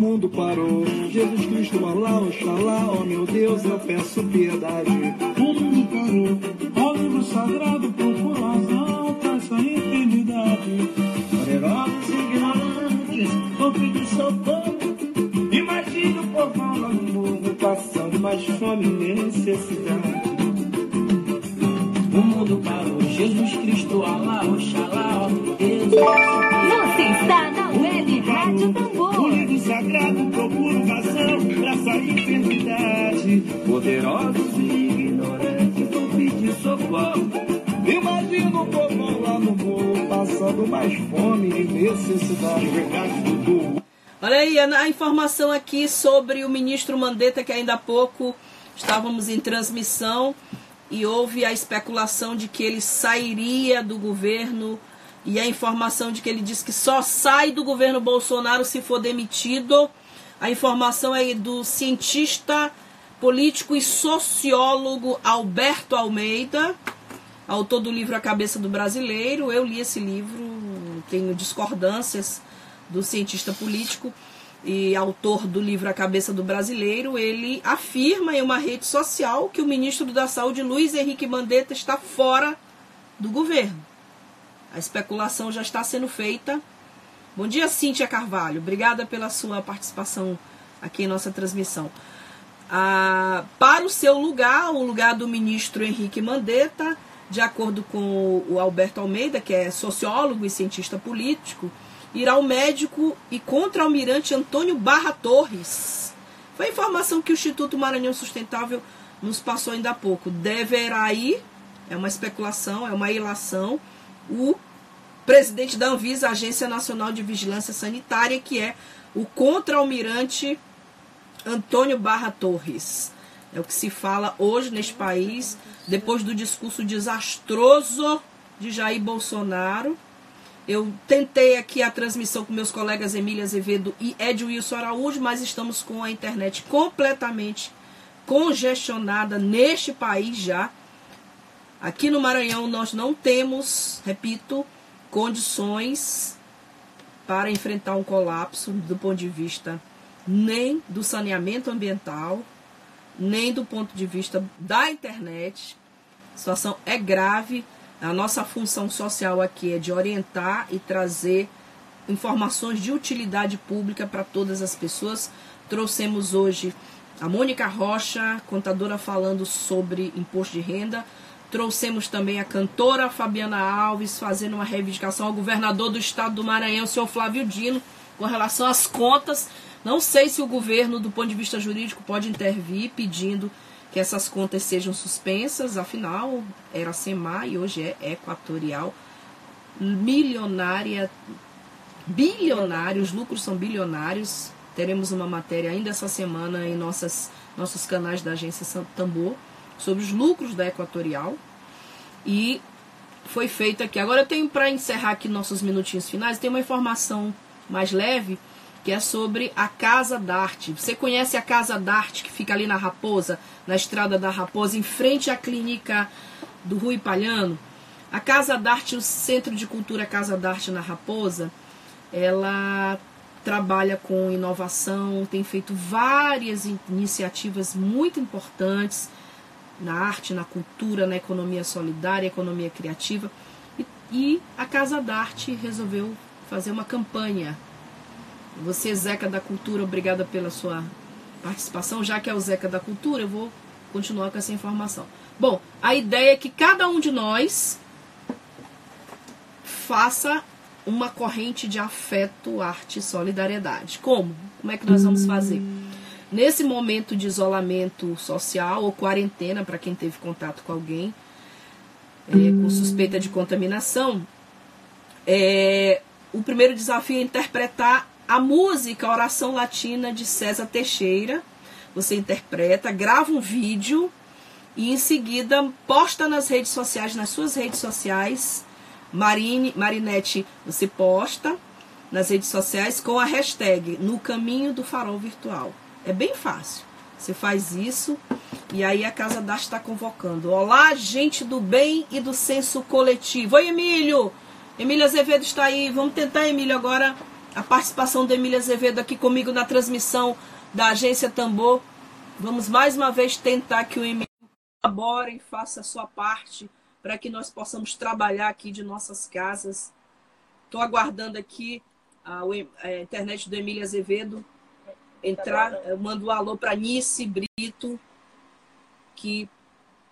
Mundo parou, Jesus Cristo, Alá, Oxalá, oh meu Deus, eu peço piedade. O mundo parou, ó livro sagrado, procura razão pra essa enfermidade. Poderosos ignorantes, vão pedir socorro. Imagine o povão lá no mundo passando mais fome e necessidade. O mundo parou, Jesus Cristo, Alá, Oxalá, ó meu Deus, eu peço Você está na livro sagrado procura razão pra essa enfermidade. Poderosos e ignorantes vão pedir socorro. Imagina o povão lá no morro passando mais fome e necessidade. Verdade, Dudu. Olha aí a informação aqui sobre o ministro Mandetta, que ainda há pouco estávamos em transmissão e houve a especulação de que ele sairia do governo e a informação de que ele disse que só sai do governo Bolsonaro se for demitido. A informação é do cientista político e sociólogo Alberto Almeida, autor do livro A Cabeça do Brasileiro. Eu li esse livro, tenho discordâncias do cientista político. e autor do livro A Cabeça do Brasileiro, ele afirma em uma rede social que o ministro da Saúde, Luiz Henrique Mandetta, está fora do governo. A especulação já está sendo feita. Bom dia, Cíntia Carvalho. Obrigada pela sua participação aqui em nossa transmissão. Ah, para o seu lugar, o lugar do ministro Henrique Mandetta, de acordo com o Alberto Almeida, que é sociólogo e cientista político, irá o médico e contra-almirante Antônio Barra Torres. Foi a informação que o Instituto Maranhão Sustentável nos passou ainda há pouco. Deverá ir, é uma especulação, é uma ilação, o presidente da Anvisa, Agência Nacional de Vigilância Sanitária, que é o contra-almirante Antônio Barra Torres. É o que se fala hoje neste país, depois do discurso desastroso de Jair Bolsonaro eu tentei aqui a transmissão com meus colegas Emília Azevedo e Ed Wilson Araújo, mas estamos com a internet completamente congestionada neste país já. Aqui no Maranhão nós não temos, repito, condições para enfrentar um colapso do ponto de vista nem do saneamento ambiental, nem do ponto de vista da internet. A situação é grave. A nossa função social aqui é de orientar e trazer informações de utilidade pública para todas as pessoas. Trouxemos hoje a Mônica Rocha, contadora falando sobre imposto de renda. Trouxemos também a cantora Fabiana Alves fazendo uma reivindicação ao governador do estado do Maranhão, o senhor Flávio Dino, com relação às contas. Não sei se o governo, do ponto de vista jurídico, pode intervir pedindo que essas contas sejam suspensas, afinal, era SEMA e hoje é Equatorial, milionária, bilionários, os lucros são bilionários. Teremos uma matéria ainda essa semana em nossas, nossos canais da agência Tambor sobre os lucros da Equatorial. E foi feito aqui. Agora eu tenho para encerrar aqui nossos minutinhos finais, tem uma informação mais leve que é sobre a Casa d'Arte. Você conhece a Casa d'Arte que fica ali na Raposa, na Estrada da Raposa, em frente à clínica do Rui Palhano? A Casa d'Arte, o Centro de Cultura Casa d'Arte na Raposa, ela trabalha com inovação, tem feito várias iniciativas muito importantes na arte, na cultura, na economia solidária, economia criativa. E, e a Casa d'Arte resolveu fazer uma campanha você, Zeca da Cultura, obrigada pela sua participação. Já que é o Zeca da Cultura, eu vou continuar com essa informação. Bom, a ideia é que cada um de nós faça uma corrente de afeto, arte e solidariedade. Como? Como é que nós vamos fazer? Nesse momento de isolamento social ou quarentena, para quem teve contato com alguém é, com suspeita de contaminação, é, o primeiro desafio é interpretar a música a Oração Latina de César Teixeira, você interpreta, grava um vídeo e em seguida posta nas redes sociais, nas suas redes sociais. Marine, Marinete, você posta nas redes sociais com a hashtag No Caminho do Farol Virtual. É bem fácil. Você faz isso e aí a Casa da está convocando. Olá, gente do bem e do senso coletivo. Oi, Emílio! Emílio Azevedo está aí. Vamos tentar, Emílio, agora a participação da Emília Azevedo aqui comigo na transmissão da Agência Tambor. Vamos mais uma vez tentar que o Emílio colabore e faça a sua parte para que nós possamos trabalhar aqui de nossas casas. Estou aguardando aqui a, a, internet do Emília Azevedo entrar. Eu mando um alô para Nice Brito, que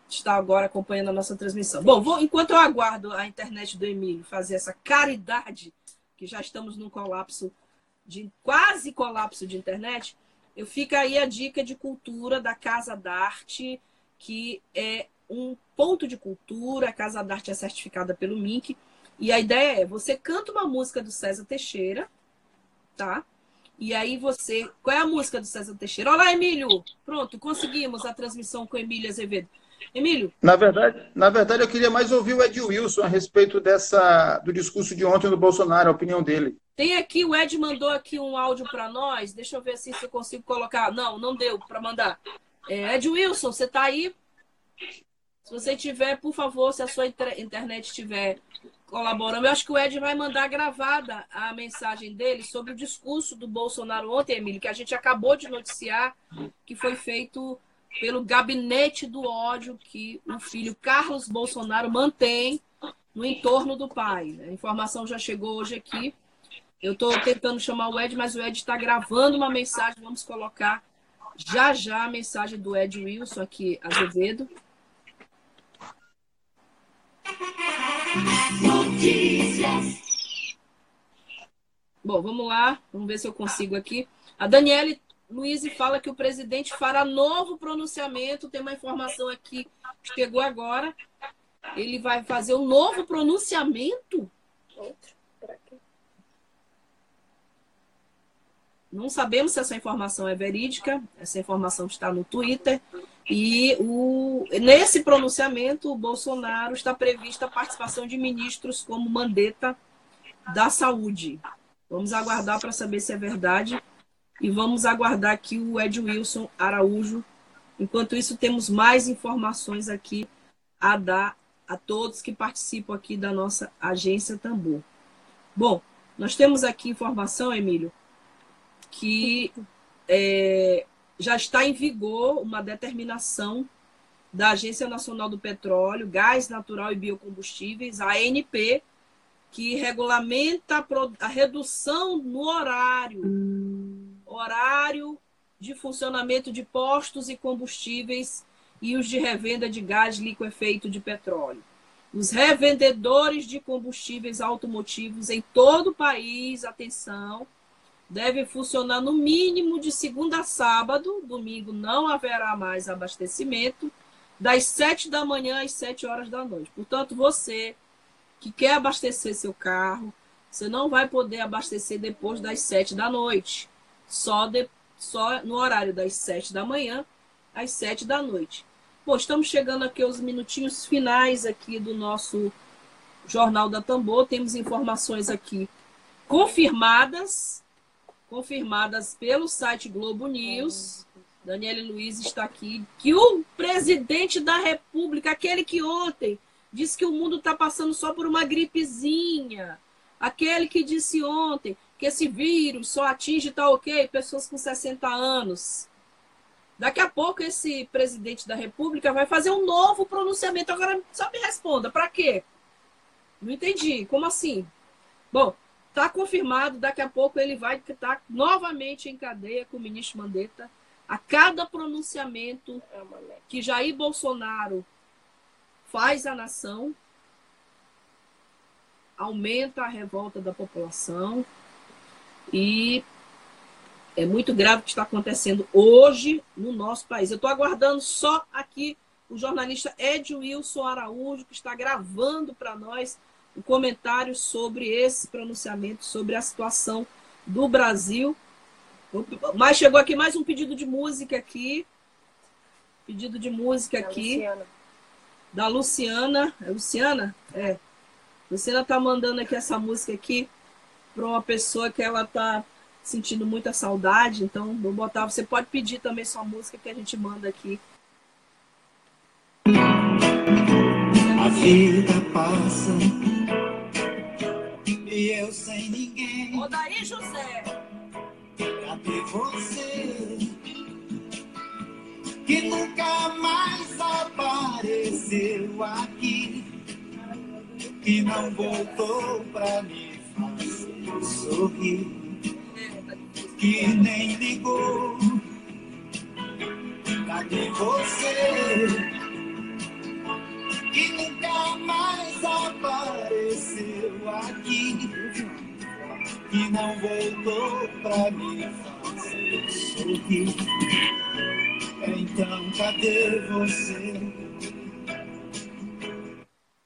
está agora acompanhando a nossa transmissão. Bom, vou, enquanto eu aguardo a internet do Emílio fazer essa caridade que já estamos num colapso de quase colapso de internet, eu fica aí a dica de cultura da Casa d'Arte, que é um ponto de cultura, a Casa d'Arte é certificada pelo MINC, e a ideia é, você canta uma música do César Teixeira, tá? E aí você, qual é a música do César Teixeira? Olá, Emílio! Pronto, conseguimos a transmissão com Emílio Azevedo. Emílio? Na verdade, na verdade, eu queria mais ouvir o Ed Wilson a respeito dessa, do discurso de ontem do Bolsonaro, a opinião dele. Tem aqui, o Ed mandou aqui um áudio para nós. Deixa eu ver assim, se eu consigo colocar. Não, não deu para mandar. É, Ed Wilson, você está aí? Se você tiver, por favor, se a sua internet estiver colaboramos. Eu acho que o Ed vai mandar gravada a mensagem dele sobre o discurso do Bolsonaro ontem, Emílio, que a gente acabou de noticiar que foi feito pelo gabinete do ódio que o filho Carlos Bolsonaro mantém no entorno do pai. A informação já chegou hoje aqui. Eu estou tentando chamar o Ed, mas o Ed está gravando uma mensagem. Vamos colocar já já a mensagem do Ed Wilson aqui, Azevedo. Bom, vamos lá. Vamos ver se eu consigo aqui. A Daniele Luiz fala que o presidente fará novo pronunciamento. Tem uma informação aqui que chegou agora. Ele vai fazer um novo pronunciamento? Outro. Não sabemos se essa informação é verídica, essa informação está no Twitter. E o, nesse pronunciamento, o Bolsonaro está prevista a participação de ministros como Mandetta da Saúde. Vamos aguardar para saber se é verdade. E vamos aguardar aqui o Ed Wilson Araújo. Enquanto isso, temos mais informações aqui a dar a todos que participam aqui da nossa agência Tambor. Bom, nós temos aqui informação, Emílio, que é, já está em vigor uma determinação da Agência Nacional do Petróleo, Gás Natural e Biocombustíveis, a ANP, que regulamenta a redução no horário, horário de funcionamento de postos e combustíveis e os de revenda de gás liquefeito de petróleo. Os revendedores de combustíveis automotivos em todo o país, atenção, deve funcionar no mínimo de segunda a sábado, domingo não haverá mais abastecimento, das 7 da manhã às 7 horas da noite. Portanto, você que quer abastecer seu carro, você não vai poder abastecer depois das 7 da noite, só, de, só no horário das 7 da manhã às 7 da noite. Bom, estamos chegando aqui aos minutinhos finais aqui do nosso Jornal da Tambor. Temos informações aqui confirmadas confirmadas pelo site Globo News. Daniele Luiz está aqui, que o presidente da República, aquele que ontem disse que o mundo está passando só por uma gripezinha, aquele que disse ontem que esse vírus só atinge, tá ok, pessoas com 60 anos. Daqui a pouco esse presidente da República vai fazer um novo pronunciamento. Agora, só me responda, para quê? Não entendi. Como assim? Bom, Está confirmado, daqui a pouco ele vai estar novamente em cadeia com o ministro Mandetta. A cada pronunciamento que Jair Bolsonaro faz à nação, aumenta a revolta da população e é muito grave o que está acontecendo hoje no nosso país. Eu estou aguardando só aqui o jornalista Ed Wilson Araújo, que está gravando para nós um comentário sobre esse pronunciamento, sobre a situação do Brasil. Mas chegou aqui mais um pedido de música aqui. Pedido de música da aqui. Luciana. Da Luciana. É Luciana? É. Luciana tá mandando aqui essa música aqui para uma pessoa que ela tá sentindo muita saudade. Então, vou botar. Você pode pedir também sua música que a gente manda aqui. A vida passa ninguém. Ô daí, José. Cadê você? Que nunca mais apareceu aqui. Que não voltou pra me fazer sorrir. Que nem ligou. Cadê você? Não voltou pra me fazer sorrir. Então, cadê você?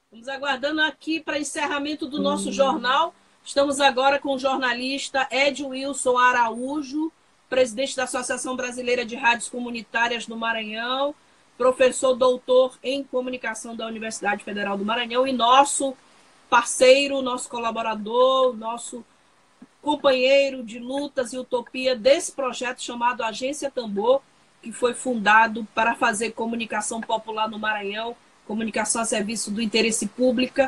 Estamos aguardando aqui para encerramento do nosso hum. jornal. Estamos agora com o jornalista Ed Wilson Araújo, presidente da Associação Brasileira de Rádios Comunitárias no Maranhão professor doutor em comunicação da Universidade Federal do Maranhão e nosso parceiro, nosso colaborador, nosso companheiro de lutas e utopia desse projeto chamado Agência Tambor, que foi fundado para fazer comunicação popular no Maranhão, comunicação a serviço do interesse público,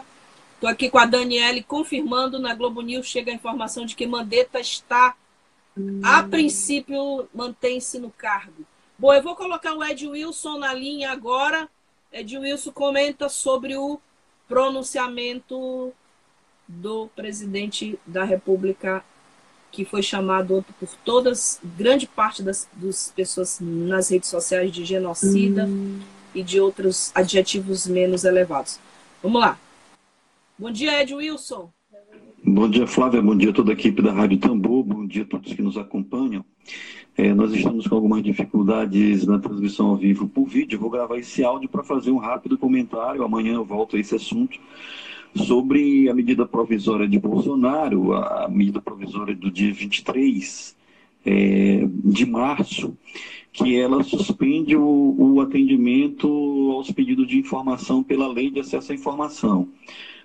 Estou aqui com a Daniele confirmando na Globo News chega a informação de que Mandetta está, a princípio, mantém-se no cargo. Bom, eu vou colocar o Ed Wilson na linha agora. Ed Wilson comenta sobre o pronunciamento do presidente da República, que foi chamado por todas, grande parte das, pessoas nas redes sociais de genocida hum. e de outros adjetivos menos elevados. Vamos lá. Bom dia, Ed Wilson. Bom dia, Flávia. Bom dia a toda a equipe da Rádio Tambor. Bom dia a todos que nos acompanham. É, nós estamos com algumas dificuldades na transmissão ao vivo por vídeo. vou gravar esse áudio para fazer um rápido comentário. Amanhã eu volto a esse assunto sobre a medida provisória de Bolsonaro, a medida provisória do dia 23 é, de março, que ela suspende o, o atendimento aos pedidos de informação pela Lei de Acesso à Informação.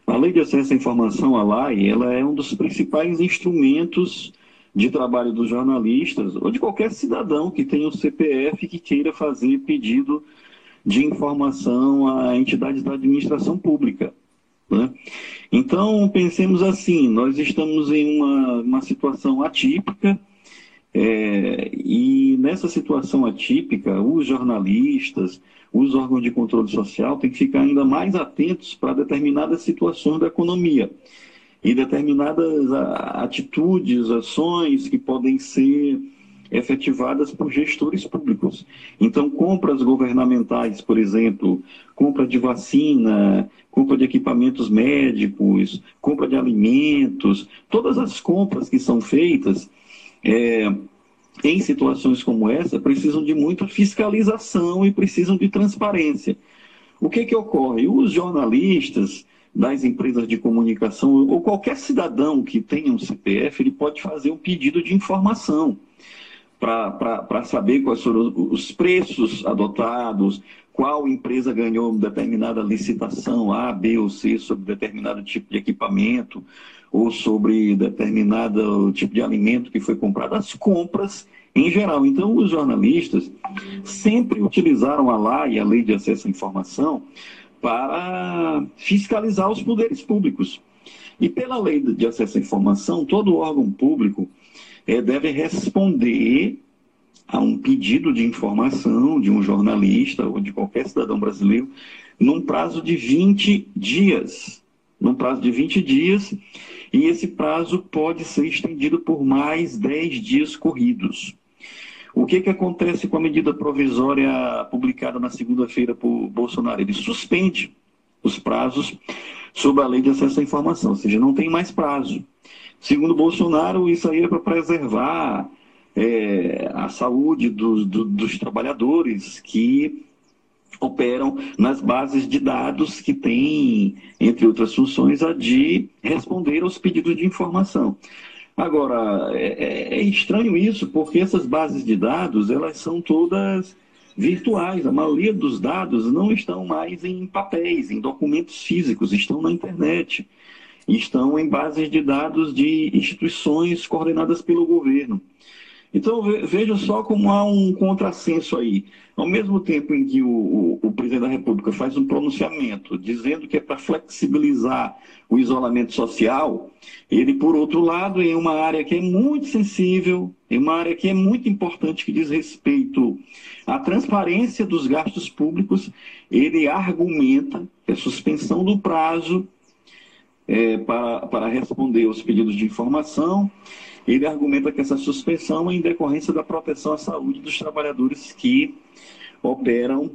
A Lei de Acesso à Informação, a LAI, ela é um dos principais instrumentos de trabalho dos jornalistas ou de qualquer cidadão que tenha o CPF que queira fazer pedido de informação a entidades da administração pública. Né? Então, pensemos assim: nós estamos em uma, uma situação atípica, é, e nessa situação atípica, os jornalistas, os órgãos de controle social têm que ficar ainda mais atentos para determinadas situações da economia e determinadas atitudes, ações que podem ser efetivadas por gestores públicos. Então, compras governamentais, por exemplo, compra de vacina, compra de equipamentos médicos, compra de alimentos, todas as compras que são feitas é, em situações como essa precisam de muita fiscalização e precisam de transparência. O que, que ocorre? Os jornalistas das empresas de comunicação ou qualquer cidadão que tenha um CPF, ele pode fazer um pedido de informação para saber quais foram os preços adotados, qual empresa ganhou determinada licitação A, B ou C sobre determinado tipo de equipamento ou sobre determinado tipo de alimento que foi comprado, as compras em geral. Então, os jornalistas sempre utilizaram a lei, a Lei de Acesso à Informação, para fiscalizar os poderes públicos. E pela Lei de Acesso à Informação, todo órgão público é, deve responder a um pedido de informação de um jornalista ou de qualquer cidadão brasileiro num prazo de 20 dias. Num prazo de 20 dias, e esse prazo pode ser estendido por mais 10 dias corridos. O que, que acontece com a medida provisória publicada na segunda-feira por Bolsonaro? Ele suspende os prazos sob a lei de acesso à informação, ou seja, não tem mais prazo. Segundo Bolsonaro, isso aí é para preservar é, a saúde do, do, dos trabalhadores que operam nas bases de dados que têm, entre outras funções, a de responder aos pedidos de informação. Agora, é, é, é estranho isso, porque essas bases de dados, elas são todas virtuais. A maioria dos dados não estão mais em papéis, em documentos físicos, estão na internet estão em bases de dados de instituições coordenadas pelo governo. Então, veja só como há um contrassenso aí. Ao mesmo tempo em que o, o, o presidente da República faz um pronunciamento dizendo que é para flexibilizar o isolamento social, ele, por outro lado, em uma área que é muito sensível, em uma área que é muito importante, que diz respeito à transparência dos gastos públicos, ele argumenta que a suspensão do prazo é, para, para responder aos pedidos de informação. Ele argumenta que essa suspensão é em decorrência da proteção à saúde dos trabalhadores que operam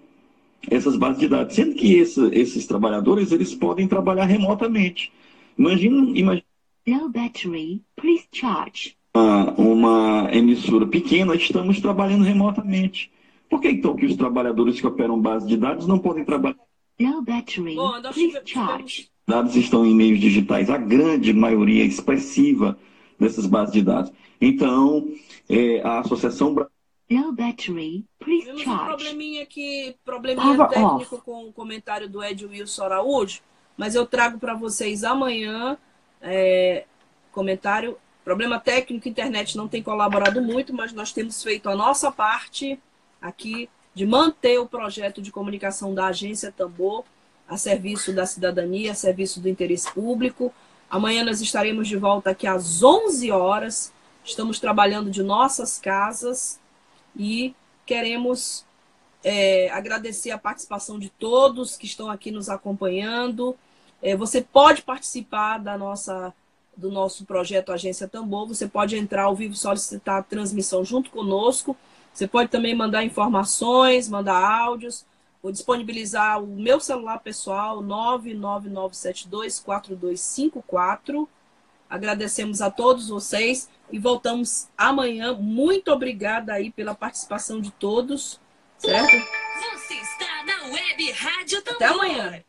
essas bases de dados, sendo que esse, esses trabalhadores eles podem trabalhar remotamente. Imagina, imagina Low battery, please charge. Uma, uma emissora pequena, estamos trabalhando remotamente. Por que então que os trabalhadores que operam base de dados não podem trabalhar? Low battery, Bom, please charge. Dados estão em meios digitais, a grande maioria expressiva dessas bases de dados. Então, é, a Associação Bra- Low battery, please Tivemos um charge. probleminha aqui, probleminha Power técnico com o comentário do Ed Wilson Araújo, mas eu trago para vocês amanhã é, comentário. Problema técnico, internet não tem colaborado muito, mas nós temos feito a nossa parte aqui de manter o projeto de comunicação da agência Tambor a serviço da cidadania, a serviço do interesse público. Amanhã nós estaremos de volta aqui às 11 horas. Estamos trabalhando de nossas casas e queremos é, agradecer a participação de todos que estão aqui nos acompanhando. É, você pode participar da nossa do nosso projeto Agência Tambor. Você pode entrar ao vivo, solicitar a transmissão junto conosco. Você pode também mandar informações, mandar áudios. Vou disponibilizar o meu celular pessoal, 999724254. Agradecemos a todos vocês e voltamos amanhã. Muito obrigada aí pela participação de todos, certo? Você está na Web Rádio Tambor. Até amanhã.